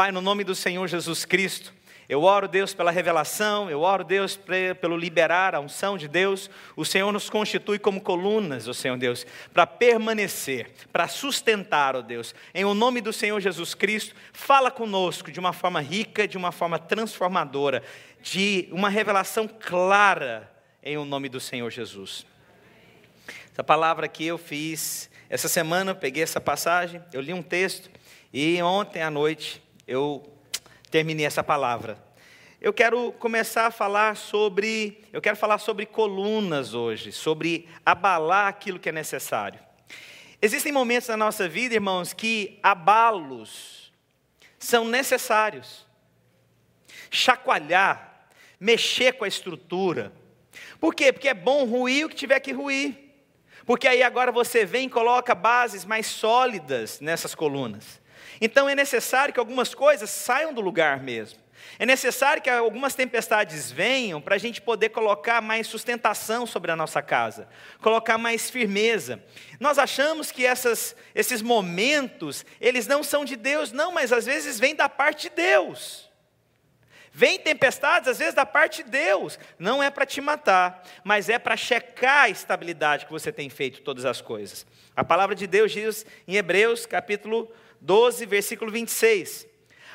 Pai, no nome do Senhor Jesus Cristo, eu oro, Deus, pela revelação, eu oro, Deus, pelo liberar a unção de Deus. O Senhor nos constitui como colunas, ó Senhor Deus, para permanecer, para sustentar, ó Deus. Em o nome do Senhor Jesus Cristo, fala conosco de uma forma rica, de uma forma transformadora, de uma revelação clara, em o nome do Senhor Jesus. Essa palavra aqui eu fiz, essa semana eu peguei essa passagem, eu li um texto, e ontem à noite eu terminei essa palavra. Eu quero começar a falar sobre, eu quero falar sobre colunas hoje, sobre abalar aquilo que é necessário. Existem momentos na nossa vida, irmãos, que abalos são necessários. Chacoalhar, mexer com a estrutura. Por quê? Porque é bom ruir o que tiver que ruir. Porque aí agora você vem e coloca bases mais sólidas nessas colunas. Então é necessário que algumas coisas saiam do lugar mesmo. É necessário que algumas tempestades venham para a gente poder colocar mais sustentação sobre a nossa casa, colocar mais firmeza. Nós achamos que essas, esses momentos, eles não são de Deus, não, mas às vezes vêm da parte de Deus. Vem tempestades, às vezes, da parte de Deus. Não é para te matar, mas é para checar a estabilidade que você tem feito todas as coisas. A palavra de Deus diz em Hebreus, capítulo 12, versículo 26.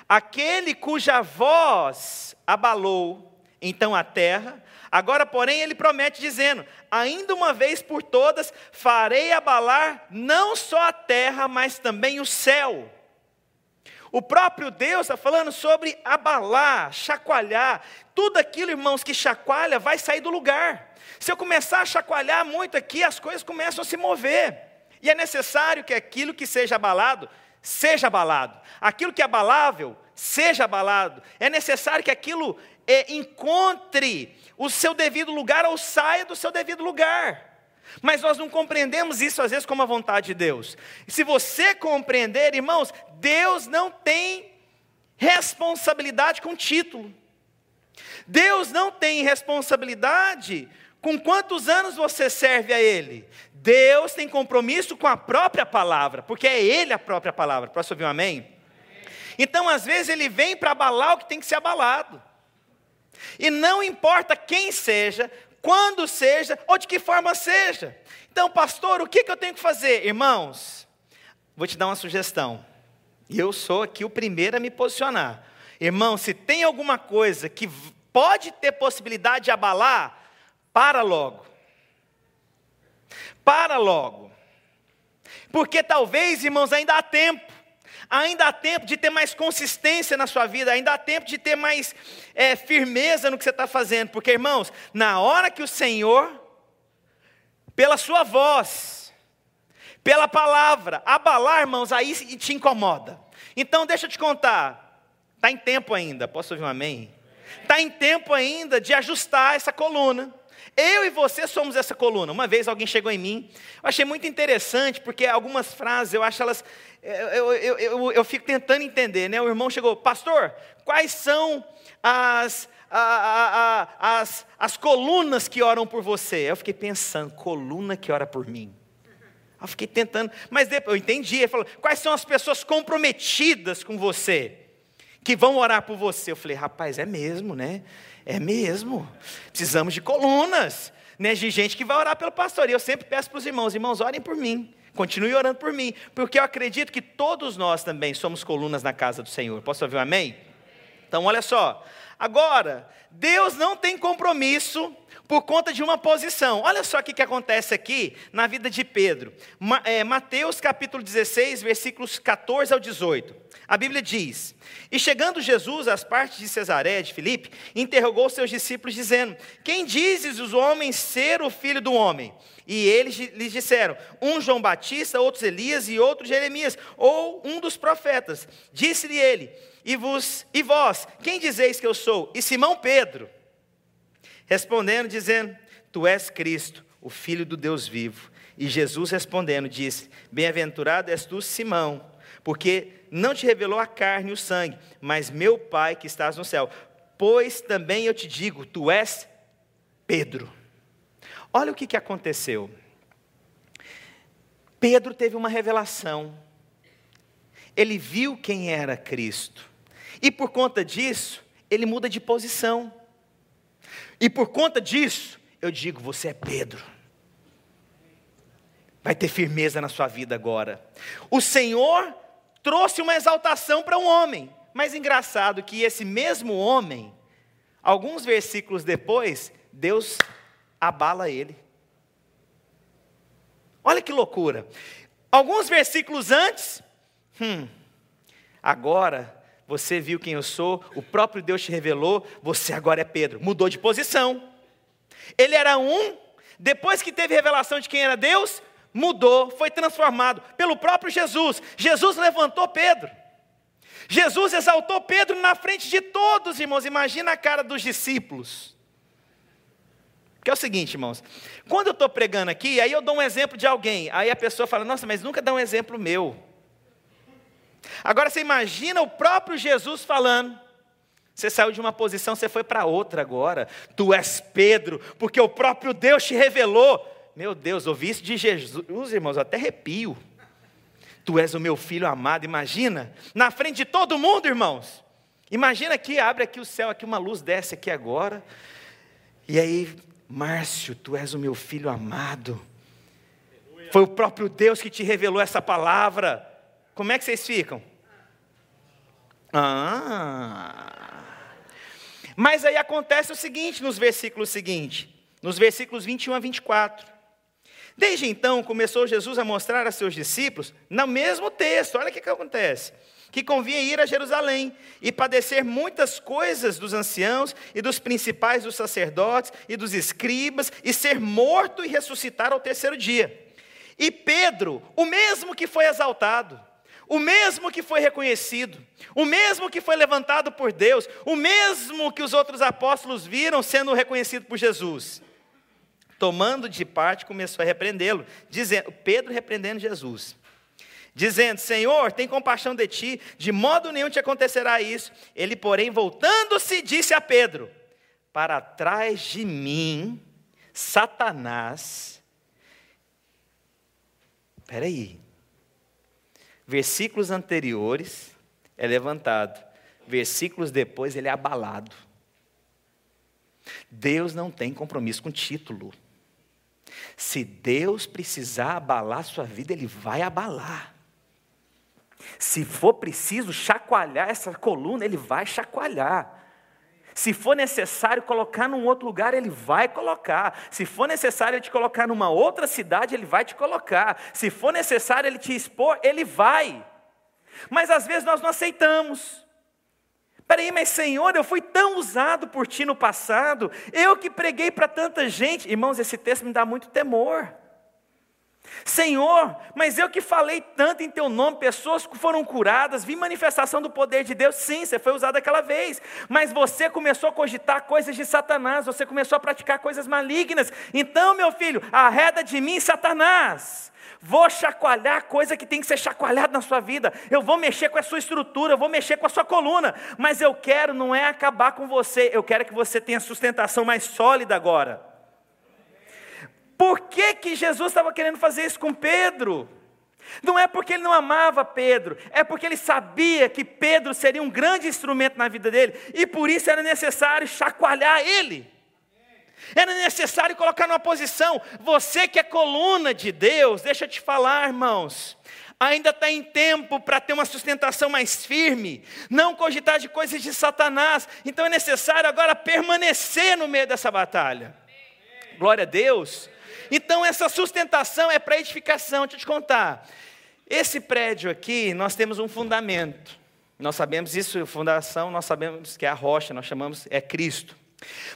Aquele cuja voz abalou então a terra, agora, porém, ele promete, dizendo: Ainda uma vez por todas farei abalar não só a terra, mas também o céu. O próprio Deus está falando sobre abalar, chacoalhar. Tudo aquilo, irmãos, que chacoalha vai sair do lugar. Se eu começar a chacoalhar muito aqui, as coisas começam a se mover. E é necessário que aquilo que seja abalado seja abalado. Aquilo que é abalável, seja abalado. É necessário que aquilo é, encontre o seu devido lugar ou saia do seu devido lugar. Mas nós não compreendemos isso às vezes como a vontade de Deus. Se você compreender, irmãos, Deus não tem responsabilidade com título. Deus não tem responsabilidade com quantos anos você serve a Ele. Deus tem compromisso com a própria palavra, porque é Ele a própria palavra. Posso ouvir um amém? Então, às vezes, Ele vem para abalar o que tem que ser abalado. E não importa quem seja, quando seja, ou de que forma seja. Então, pastor, o que, que eu tenho que fazer? Irmãos, vou te dar uma sugestão. E eu sou aqui o primeiro a me posicionar. Irmão, se tem alguma coisa que pode ter possibilidade de abalar, para logo. Para logo. Porque talvez, irmãos, ainda há tempo. Ainda há tempo de ter mais consistência na sua vida, ainda há tempo de ter mais é, firmeza no que você está fazendo, porque, irmãos, na hora que o Senhor, pela sua voz, pela palavra, abalar, irmãos, aí te incomoda. Então, deixa eu te contar, está em tempo ainda, posso ouvir um amém? Está em tempo ainda de ajustar essa coluna. Eu e você somos essa coluna. Uma vez alguém chegou em mim, eu achei muito interessante, porque algumas frases eu acho elas. Eu, eu, eu, eu fico tentando entender, né? O irmão chegou, pastor, quais são as, a, a, a, as, as colunas que oram por você? Eu fiquei pensando, coluna que ora por mim. Eu fiquei tentando, mas depois eu entendi. Ele falou: quais são as pessoas comprometidas com você, que vão orar por você? Eu falei, rapaz, é mesmo, né? É mesmo. Precisamos de colunas, né, de gente que vai orar pelo pastor. E eu sempre peço para os irmãos: irmãos, orem por mim. Continue orando por mim, porque eu acredito que todos nós também somos colunas na casa do Senhor. Posso ouvir um amém? Então, olha só. Agora, Deus não tem compromisso por conta de uma posição. Olha só o que acontece aqui na vida de Pedro. É, Mateus capítulo 16, versículos 14 ao 18. A Bíblia diz: E chegando Jesus às partes de Cesaré de Filipe, interrogou seus discípulos, dizendo: Quem dizes os homens ser o filho do homem? E eles lhes disseram: Um João Batista, outros Elias e outros Jeremias, ou um dos profetas. Disse-lhe ele: E vos e vós, quem dizeis que eu sou? E Simão Pedro Respondendo, dizendo: Tu és Cristo, o Filho do Deus vivo. E Jesus respondendo, disse: Bem-aventurado és tu, Simão, porque não te revelou a carne e o sangue, mas meu Pai que estás no céu. Pois também eu te digo: Tu és Pedro. Olha o que, que aconteceu. Pedro teve uma revelação. Ele viu quem era Cristo. E por conta disso, ele muda de posição. E por conta disso, eu digo: você é Pedro. Vai ter firmeza na sua vida agora. O Senhor trouxe uma exaltação para um homem. Mas engraçado que esse mesmo homem, alguns versículos depois, Deus abala ele. Olha que loucura. Alguns versículos antes, hum, agora você viu quem eu sou, o próprio Deus te revelou, você agora é Pedro. Mudou de posição. Ele era um, depois que teve revelação de quem era Deus, mudou, foi transformado pelo próprio Jesus. Jesus levantou Pedro. Jesus exaltou Pedro na frente de todos, irmãos. Imagina a cara dos discípulos. Que é o seguinte, irmãos, quando eu estou pregando aqui, aí eu dou um exemplo de alguém, aí a pessoa fala, nossa, mas nunca dá um exemplo meu. Agora você imagina o próprio Jesus falando, você saiu de uma posição, você foi para outra agora, tu és Pedro, porque o próprio Deus te revelou. Meu Deus, ouvi isso de Jesus, irmãos, até arrepio. Tu és o meu filho amado, imagina, na frente de todo mundo, irmãos. Imagina aqui, abre aqui o céu, aqui uma luz desce aqui agora. E aí Márcio, tu és o meu filho amado. Foi o próprio Deus que te revelou essa palavra. Como é que vocês ficam? Ah. Mas aí acontece o seguinte nos versículos seguintes, nos versículos 21 a 24. Desde então começou Jesus a mostrar a seus discípulos, no mesmo texto, olha o que, que acontece que convinha ir a Jerusalém e padecer muitas coisas dos anciãos e dos principais dos sacerdotes e dos escribas, e ser morto e ressuscitar ao terceiro dia. E Pedro, o mesmo que foi exaltado, o mesmo que foi reconhecido, o mesmo que foi levantado por Deus, o mesmo que os outros apóstolos viram sendo reconhecido por Jesus, tomando de parte, começou a repreendê-lo, dizendo, Pedro repreendendo Jesus dizendo: Senhor, tem compaixão de ti, de modo nenhum te acontecerá isso. Ele, porém, voltando-se, disse a Pedro: Para trás de mim, Satanás. Espera aí. Versículos anteriores é levantado, versículos depois ele é abalado. Deus não tem compromisso com título. Se Deus precisar abalar sua vida, Ele vai abalar. Se for preciso chacoalhar essa coluna, ele vai chacoalhar. Se for necessário colocar num outro lugar, ele vai colocar. Se for necessário te colocar numa outra cidade, ele vai te colocar. Se for necessário ele te expor, ele vai. Mas às vezes nós não aceitamos. Peraí, mas Senhor, eu fui tão usado por Ti no passado, eu que preguei para tanta gente. Irmãos, esse texto me dá muito temor. Senhor, mas eu que falei tanto em teu nome, pessoas foram curadas, vi manifestação do poder de Deus, sim, você foi usado aquela vez, mas você começou a cogitar coisas de Satanás, você começou a praticar coisas malignas, então, meu filho, arreda de mim, Satanás. Vou chacoalhar coisa que tem que ser chacoalhada na sua vida. Eu vou mexer com a sua estrutura, eu vou mexer com a sua coluna. Mas eu quero não é acabar com você, eu quero que você tenha sustentação mais sólida agora. Por que, que Jesus estava querendo fazer isso com Pedro? Não é porque ele não amava Pedro, é porque ele sabia que Pedro seria um grande instrumento na vida dele, e por isso era necessário chacoalhar ele. Era necessário colocar numa posição. Você que é coluna de Deus, deixa eu te falar, irmãos. Ainda está em tempo para ter uma sustentação mais firme, não cogitar de coisas de Satanás. Então é necessário agora permanecer no meio dessa batalha. Glória a Deus. Então, essa sustentação é para edificação. Deixa eu te contar. Esse prédio aqui, nós temos um fundamento. Nós sabemos isso, fundação, nós sabemos que é a rocha, nós chamamos, é Cristo.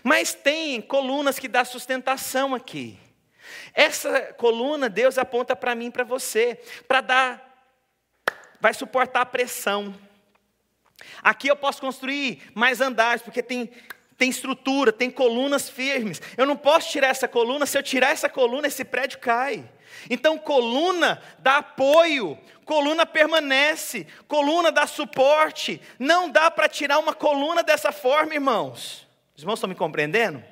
Mas tem colunas que dá sustentação aqui. Essa coluna, Deus aponta para mim para você, para dar, vai suportar a pressão. Aqui eu posso construir mais andares, porque tem tem estrutura, tem colunas firmes. Eu não posso tirar essa coluna, se eu tirar essa coluna, esse prédio cai. Então, coluna dá apoio, coluna permanece, coluna dá suporte. Não dá para tirar uma coluna dessa forma, irmãos. Os irmãos estão me compreendendo?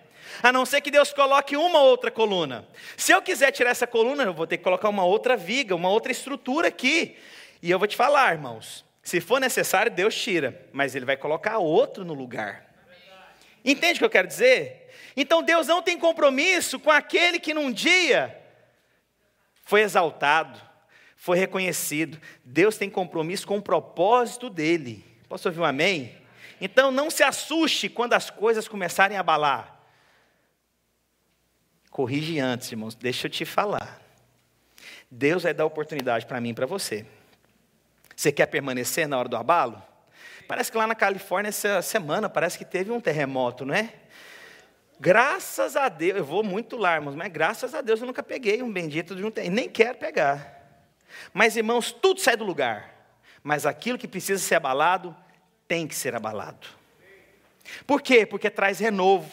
A não ser que Deus coloque uma outra coluna. Se eu quiser tirar essa coluna, eu vou ter que colocar uma outra viga, uma outra estrutura aqui. E eu vou te falar, irmãos, Se for necessário, Deus tira, mas Ele vai colocar outro no lugar. Entende o que eu quero dizer? Então Deus não tem compromisso com aquele que num dia foi exaltado, foi reconhecido. Deus tem compromisso com o propósito dele. Posso ouvir um amém? Então não se assuste quando as coisas começarem a abalar. Corrige antes, irmãos, deixa eu te falar. Deus vai dar oportunidade para mim e para você. Você quer permanecer na hora do abalo? Parece que lá na Califórnia, essa semana, parece que teve um terremoto, não é? Graças a Deus, eu vou muito lá, irmãos, mas graças a Deus eu nunca peguei um bendito de um terremoto, nem quero pegar. Mas, irmãos, tudo sai do lugar. Mas aquilo que precisa ser abalado, tem que ser abalado. Por quê? Porque traz renovo.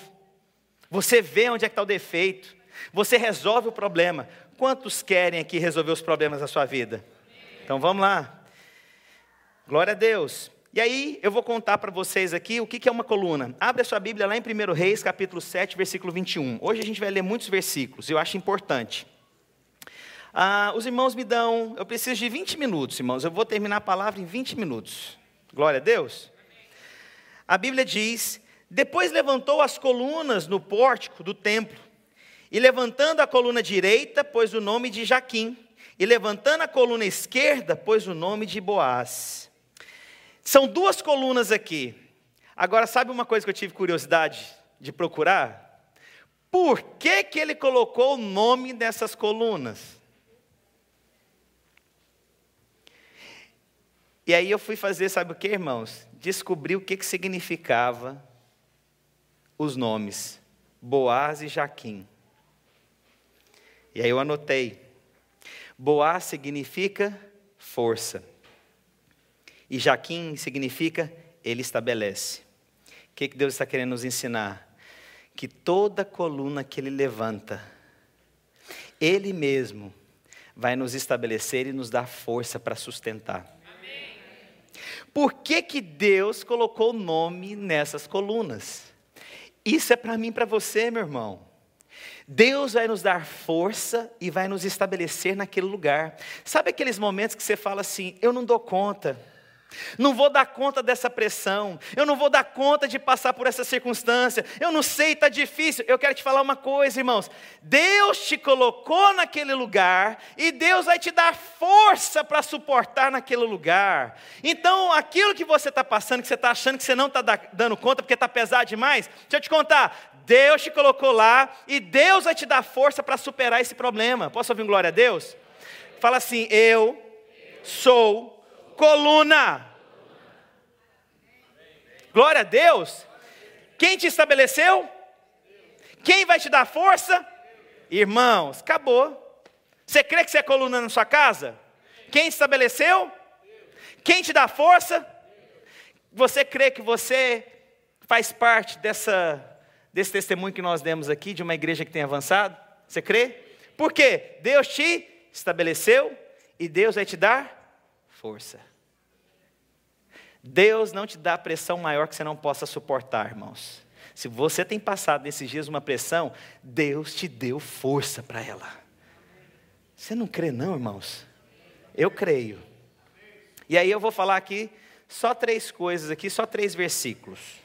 Você vê onde é que está o defeito. Você resolve o problema. Quantos querem aqui resolver os problemas da sua vida? Então vamos lá. Glória a Deus. E aí eu vou contar para vocês aqui o que é uma coluna. Abre a sua Bíblia lá em 1 Reis, capítulo 7, versículo 21. Hoje a gente vai ler muitos versículos, eu acho importante. Ah, os irmãos me dão, eu preciso de 20 minutos, irmãos. Eu vou terminar a palavra em 20 minutos. Glória a Deus. A Bíblia diz: Depois levantou as colunas no pórtico do templo, e levantando a coluna direita, pôs o nome de Jaquim, e levantando a coluna esquerda, pôs o nome de Boaz. São duas colunas aqui. Agora, sabe uma coisa que eu tive curiosidade de procurar? Por que, que ele colocou o nome dessas colunas? E aí eu fui fazer, sabe o que, irmãos? Descobri o que, que significava os nomes Boaz e Jaquim. E aí eu anotei. Boaz significa força. E Jaquim significa ele estabelece. O que, Deus está querendo nos ensinar? Que toda coluna que ele levanta, ele mesmo vai nos estabelecer e nos dar força para sustentar. Por que, que Deus colocou o nome nessas colunas? Isso é para mim e para você, meu irmão. Deus vai nos dar força e vai nos estabelecer naquele lugar. Sabe aqueles momentos que você fala assim: eu não dou conta. Não vou dar conta dessa pressão, eu não vou dar conta de passar por essa circunstância, eu não sei, está difícil. Eu quero te falar uma coisa, irmãos: Deus te colocou naquele lugar e Deus vai te dar força para suportar naquele lugar. Então, aquilo que você está passando, que você está achando que você não está dando conta porque está pesado demais, deixa eu te contar: Deus te colocou lá e Deus vai te dar força para superar esse problema. Posso ouvir um glória a Deus? Fala assim: Eu sou coluna. Glória a Deus. Quem te estabeleceu? Quem vai te dar força? Irmãos, acabou. Você crê que você é coluna na sua casa? Quem estabeleceu? Quem te dá força? Você crê que você faz parte dessa, desse testemunho que nós demos aqui, de uma igreja que tem avançado? Você crê? Por quê? Deus te estabeleceu e Deus vai te dar força. Deus não te dá pressão maior que você não possa suportar, irmãos. Se você tem passado nesses dias uma pressão, Deus te deu força para ela. Você não crê, não, irmãos? Eu creio. E aí eu vou falar aqui só três coisas aqui, só três versículos.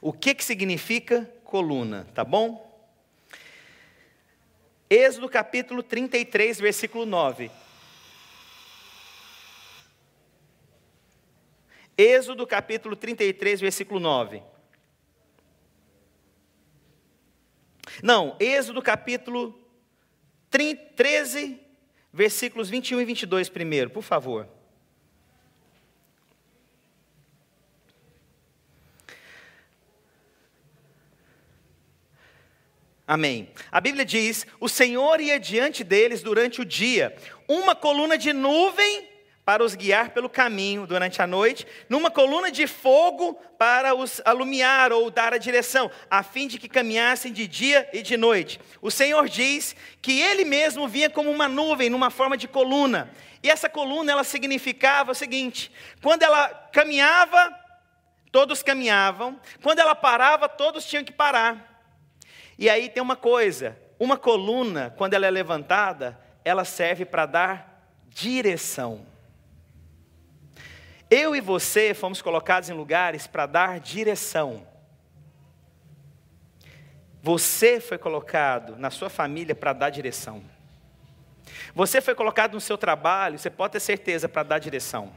O que, que significa coluna, tá bom? Êxodo capítulo 33, versículo 9. Êxodo capítulo 33, versículo 9. Não, Êxodo capítulo 13, versículos 21 e 22 primeiro, por favor. Amém. A Bíblia diz: O Senhor ia diante deles durante o dia, uma coluna de nuvem para os guiar pelo caminho durante a noite, numa coluna de fogo para os alumiar ou dar a direção, a fim de que caminhassem de dia e de noite. O Senhor diz que ele mesmo vinha como uma nuvem, numa forma de coluna. E essa coluna ela significava o seguinte: quando ela caminhava, todos caminhavam, quando ela parava, todos tinham que parar. E aí tem uma coisa: uma coluna, quando ela é levantada, ela serve para dar direção. Eu e você fomos colocados em lugares para dar direção. Você foi colocado na sua família para dar direção. Você foi colocado no seu trabalho, você pode ter certeza, para dar direção.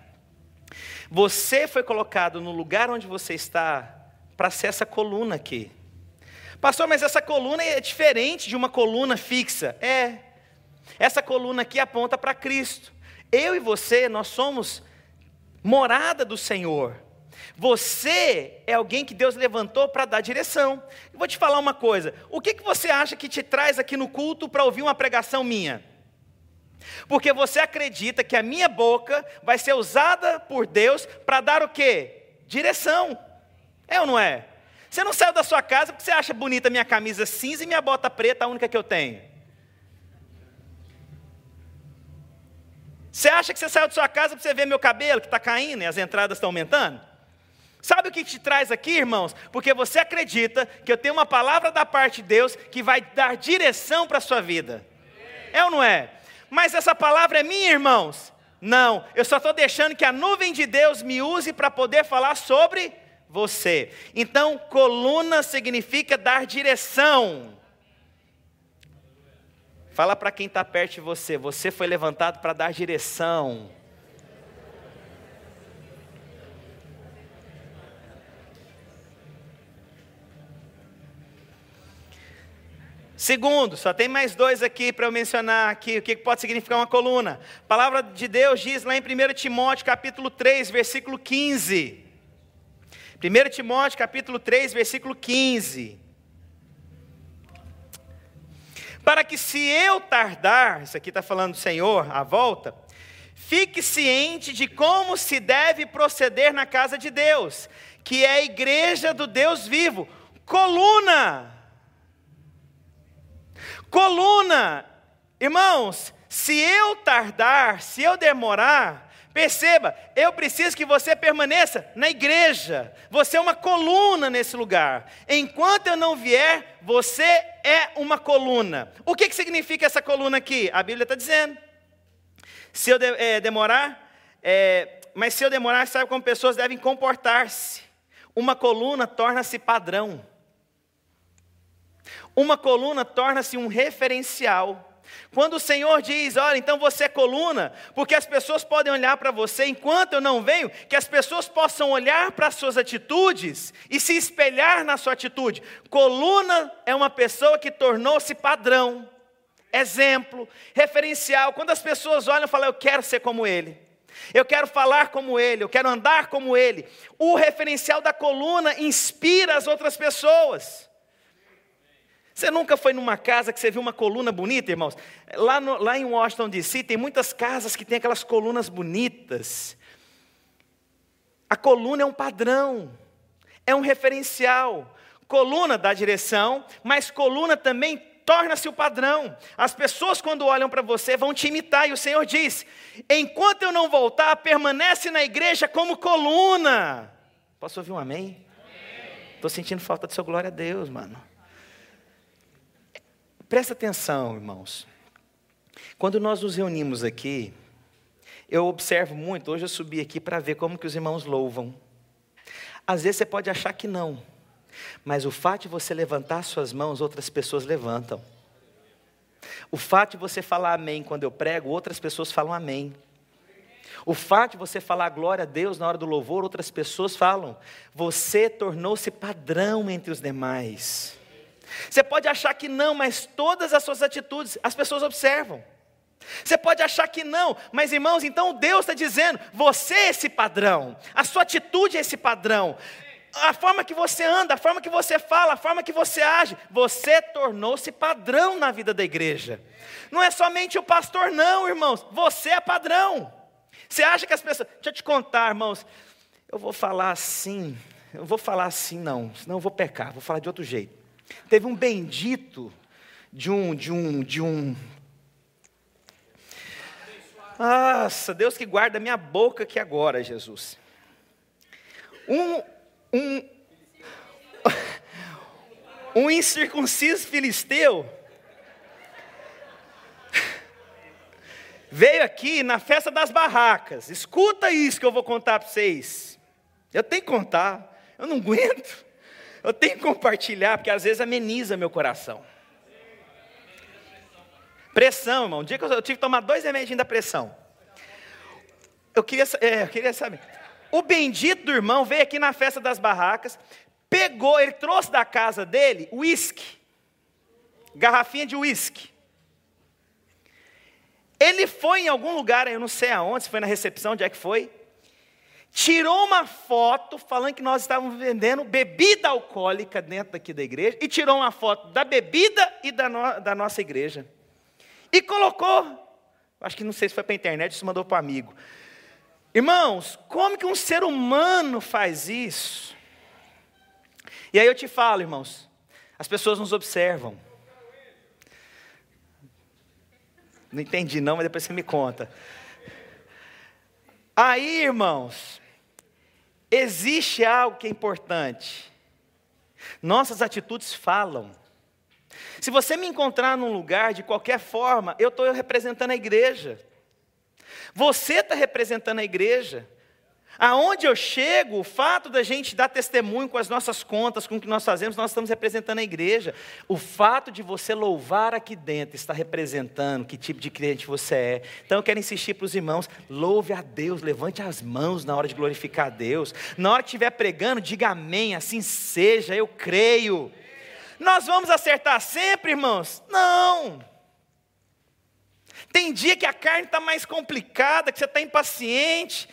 Você foi colocado no lugar onde você está para ser essa coluna aqui. Pastor, mas essa coluna é diferente de uma coluna fixa. É. Essa coluna aqui aponta para Cristo. Eu e você, nós somos morada do Senhor. Você é alguém que Deus levantou para dar direção. Eu vou te falar uma coisa: o que, que você acha que te traz aqui no culto para ouvir uma pregação minha? Porque você acredita que a minha boca vai ser usada por Deus para dar o quê? Direção. É ou não é? Você não saiu da sua casa porque você acha bonita minha camisa cinza e minha bota preta, a única que eu tenho. Você acha que você saiu da sua casa para você ver meu cabelo que está caindo e as entradas estão aumentando? Sabe o que te traz aqui, irmãos? Porque você acredita que eu tenho uma palavra da parte de Deus que vai dar direção para a sua vida. É ou não é? Mas essa palavra é minha, irmãos? Não, eu só estou deixando que a nuvem de Deus me use para poder falar sobre você. Então, coluna significa dar direção. Fala para quem está perto de você, você foi levantado para dar direção. Segundo, só tem mais dois aqui para eu mencionar aqui, o que pode significar uma coluna. A palavra de Deus diz lá em 1 Timóteo capítulo 3, versículo 15. 1 Timóteo capítulo 3, versículo 15 para que se eu tardar, isso aqui está falando do Senhor, a volta, fique ciente de como se deve proceder na casa de Deus, que é a igreja do Deus vivo, coluna. Coluna, irmãos, se eu tardar, se eu demorar, Perceba, eu preciso que você permaneça na igreja. Você é uma coluna nesse lugar. Enquanto eu não vier, você é uma coluna. O que, que significa essa coluna aqui? A Bíblia está dizendo. Se eu de, é, demorar, é, mas se eu demorar, sabe como pessoas devem comportar-se. Uma coluna torna-se padrão. Uma coluna torna-se um referencial. Quando o Senhor diz, olha, então você é coluna, porque as pessoas podem olhar para você enquanto eu não venho, que as pessoas possam olhar para as suas atitudes e se espelhar na sua atitude. Coluna é uma pessoa que tornou-se padrão, exemplo, referencial. Quando as pessoas olham e falam, eu quero ser como ele. Eu quero falar como ele, eu quero andar como ele. O referencial da coluna inspira as outras pessoas. Você nunca foi numa casa que você viu uma coluna bonita, irmãos? Lá, no, lá em Washington DC tem muitas casas que tem aquelas colunas bonitas. A coluna é um padrão, é um referencial. Coluna dá direção, mas coluna também torna-se o padrão. As pessoas, quando olham para você, vão te imitar. E o Senhor diz: enquanto eu não voltar, permanece na igreja como coluna. Posso ouvir um amém? Estou sentindo falta de sua glória a Deus, mano. Presta atenção, irmãos. Quando nós nos reunimos aqui, eu observo muito, hoje eu subi aqui para ver como que os irmãos louvam. Às vezes você pode achar que não, mas o fato de você levantar suas mãos, outras pessoas levantam. O fato de você falar amém quando eu prego, outras pessoas falam amém. O fato de você falar glória a Deus na hora do louvor, outras pessoas falam. Você tornou-se padrão entre os demais. Você pode achar que não, mas todas as suas atitudes as pessoas observam. Você pode achar que não, mas irmãos, então Deus está dizendo: você é esse padrão, a sua atitude é esse padrão, a forma que você anda, a forma que você fala, a forma que você age, você tornou-se padrão na vida da igreja. Não é somente o pastor, não, irmãos, você é padrão. Você acha que as pessoas. Deixa eu te contar, irmãos, eu vou falar assim, eu vou falar assim, não, senão eu vou pecar, vou falar de outro jeito. Teve um bendito de um, de um, de um. Nossa, Deus que guarda minha boca aqui agora, Jesus. Um, um, um incircunciso filisteu veio aqui na festa das barracas. Escuta isso que eu vou contar para vocês. Eu tenho que contar, eu não aguento. Eu tenho que compartilhar, porque às vezes ameniza meu coração. Pressão, irmão. Um dia que eu tive que tomar dois remédios da pressão. Eu queria, é, eu queria saber. O bendito do irmão veio aqui na festa das barracas, pegou, ele trouxe da casa dele uísque, garrafinha de uísque. Ele foi em algum lugar, eu não sei aonde, se foi na recepção, onde é que foi, tirou uma foto falando que nós estávamos vendendo bebida alcoólica dentro daqui da igreja, e tirou uma foto da bebida e da, no, da nossa igreja. E colocou, acho que não sei se foi para a internet, se mandou para o amigo. Irmãos, como que um ser humano faz isso? E aí eu te falo, irmãos, as pessoas nos observam. Não entendi não, mas depois você me conta. Aí, irmãos, existe algo que é importante. Nossas atitudes falam. Se você me encontrar num lugar, de qualquer forma, eu estou representando a igreja. Você está representando a igreja. Aonde eu chego, o fato da gente dar testemunho com as nossas contas, com o que nós fazemos, nós estamos representando a igreja. O fato de você louvar aqui dentro está representando que tipo de crente você é. Então eu quero insistir para os irmãos: louve a Deus, levante as mãos na hora de glorificar a Deus. Na hora que estiver pregando, diga amém, assim seja, eu creio. Nós vamos acertar sempre, irmãos? Não. Tem dia que a carne está mais complicada, que você está impaciente,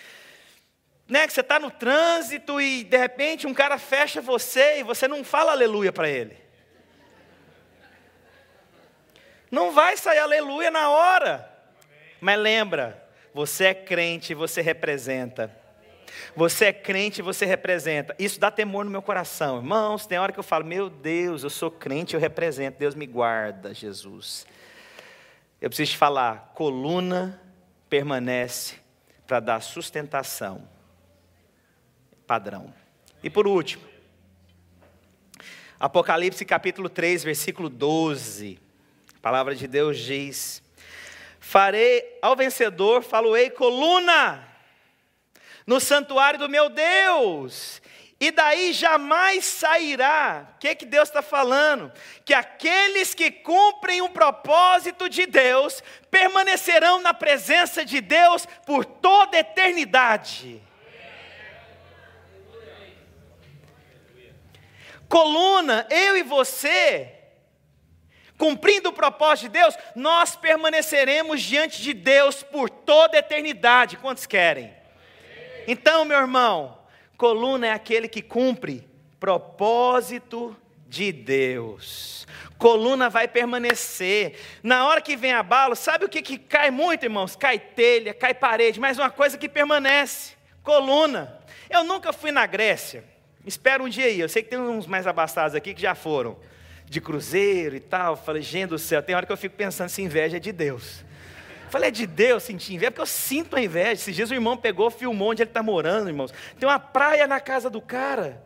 né, que você está no trânsito e de repente um cara fecha você e você não fala aleluia para ele. Não vai sair aleluia na hora. Mas lembra, você é crente, você representa. Você é crente, você representa. Isso dá temor no meu coração. Irmãos, tem hora que eu falo, meu Deus, eu sou crente, eu represento. Deus me guarda, Jesus. Eu preciso te falar, coluna permanece para dar sustentação. Padrão. E por último, Apocalipse capítulo 3, versículo 12. A palavra de Deus diz: Farei ao vencedor, faloei coluna no santuário do meu Deus, e daí jamais sairá. O que, que Deus está falando? Que aqueles que cumprem o propósito de Deus permanecerão na presença de Deus por toda a eternidade. Coluna, eu e você, cumprindo o propósito de Deus, nós permaneceremos diante de Deus por toda a eternidade. Quantos querem? Então, meu irmão, Coluna é aquele que cumpre propósito de Deus. Coluna vai permanecer. Na hora que vem abalo, sabe o que, que cai muito, irmãos? Cai telha, cai parede, mas uma coisa que permanece: coluna. Eu nunca fui na Grécia. Espero um dia aí. Eu sei que tem uns mais abastados aqui que já foram de cruzeiro e tal. Falei, gente do céu, tem hora que eu fico pensando se inveja é de Deus. Falei, é de Deus sentir inveja, porque eu sinto a inveja. Esses dias o irmão pegou, filmou onde ele está morando, irmãos. Tem uma praia na casa do cara.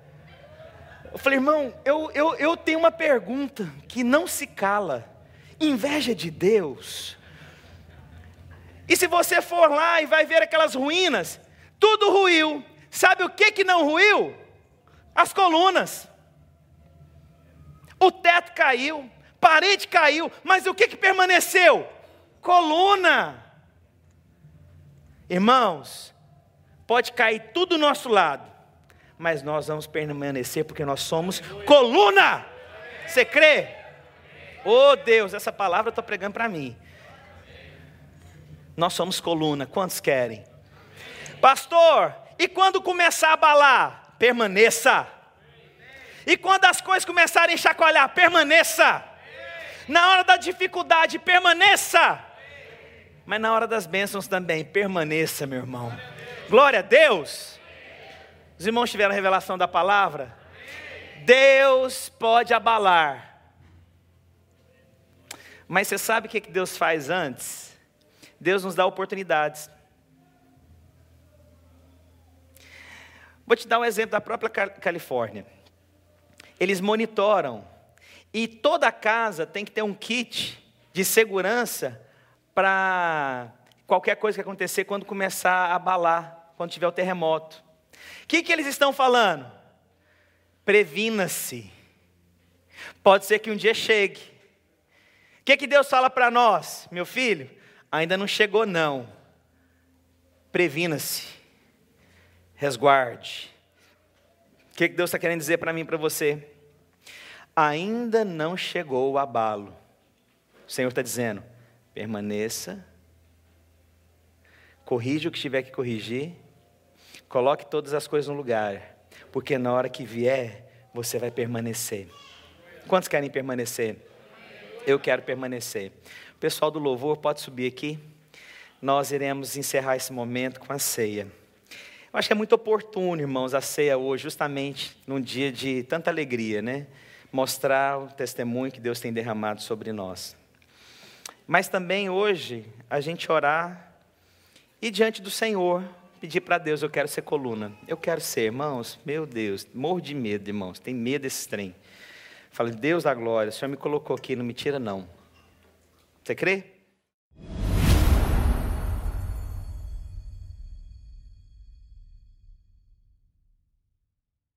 Eu falei, irmão, eu, eu, eu tenho uma pergunta que não se cala. Inveja de Deus? E se você for lá e vai ver aquelas ruínas, tudo ruiu. Sabe o que, que não ruiu? As colunas. O teto caiu, parede caiu, mas o que, que permaneceu? coluna. Irmãos, pode cair tudo do nosso lado, mas nós vamos permanecer porque nós somos coluna. Você crê? Oh Deus, essa palavra eu estou pregando para mim. Nós somos coluna, quantos querem? Pastor, e quando começar a abalar? Permaneça. E quando as coisas começarem a chacoalhar? Permaneça. Na hora da dificuldade, permaneça mas na hora das bênçãos também, permaneça, meu irmão. Glória a Deus. Os irmãos tiveram a revelação da palavra? Deus pode abalar. Mas você sabe o que Deus faz antes? Deus nos dá oportunidades. Vou te dar um exemplo da própria Califórnia. Eles monitoram e toda casa tem que ter um kit de segurança para qualquer coisa que acontecer quando começar a abalar, quando tiver o terremoto. O que, que eles estão falando? Previna-se. Pode ser que um dia chegue. O que, que Deus fala para nós, meu filho? Ainda não chegou, não. Previna-se. Resguarde. O que, Deus está querendo dizer para mim e para você? Ainda não chegou o abalo. O Senhor está dizendo: permaneça, corrija o que tiver que corrigir, coloque todas as coisas no lugar, porque na hora que vier, você vai permanecer. Quantos querem permanecer? Eu quero permanecer. Pessoal do louvor pode subir aqui. Nós iremos encerrar esse momento com a ceia. Eu acho que é muito oportuno, irmãos, a ceia hoje, justamente num dia de tanta alegria, né? Mostrar o testemunho que Deus tem derramado sobre nós. Mas também hoje, a gente orar e diante do Senhor, pedir para Deus: eu quero ser coluna. Eu quero ser, irmãos, meu Deus, morro de medo, irmãos, tem medo desse trem. Falei, Deus da glória, o Senhor me colocou aqui, não me tira não. Você crê?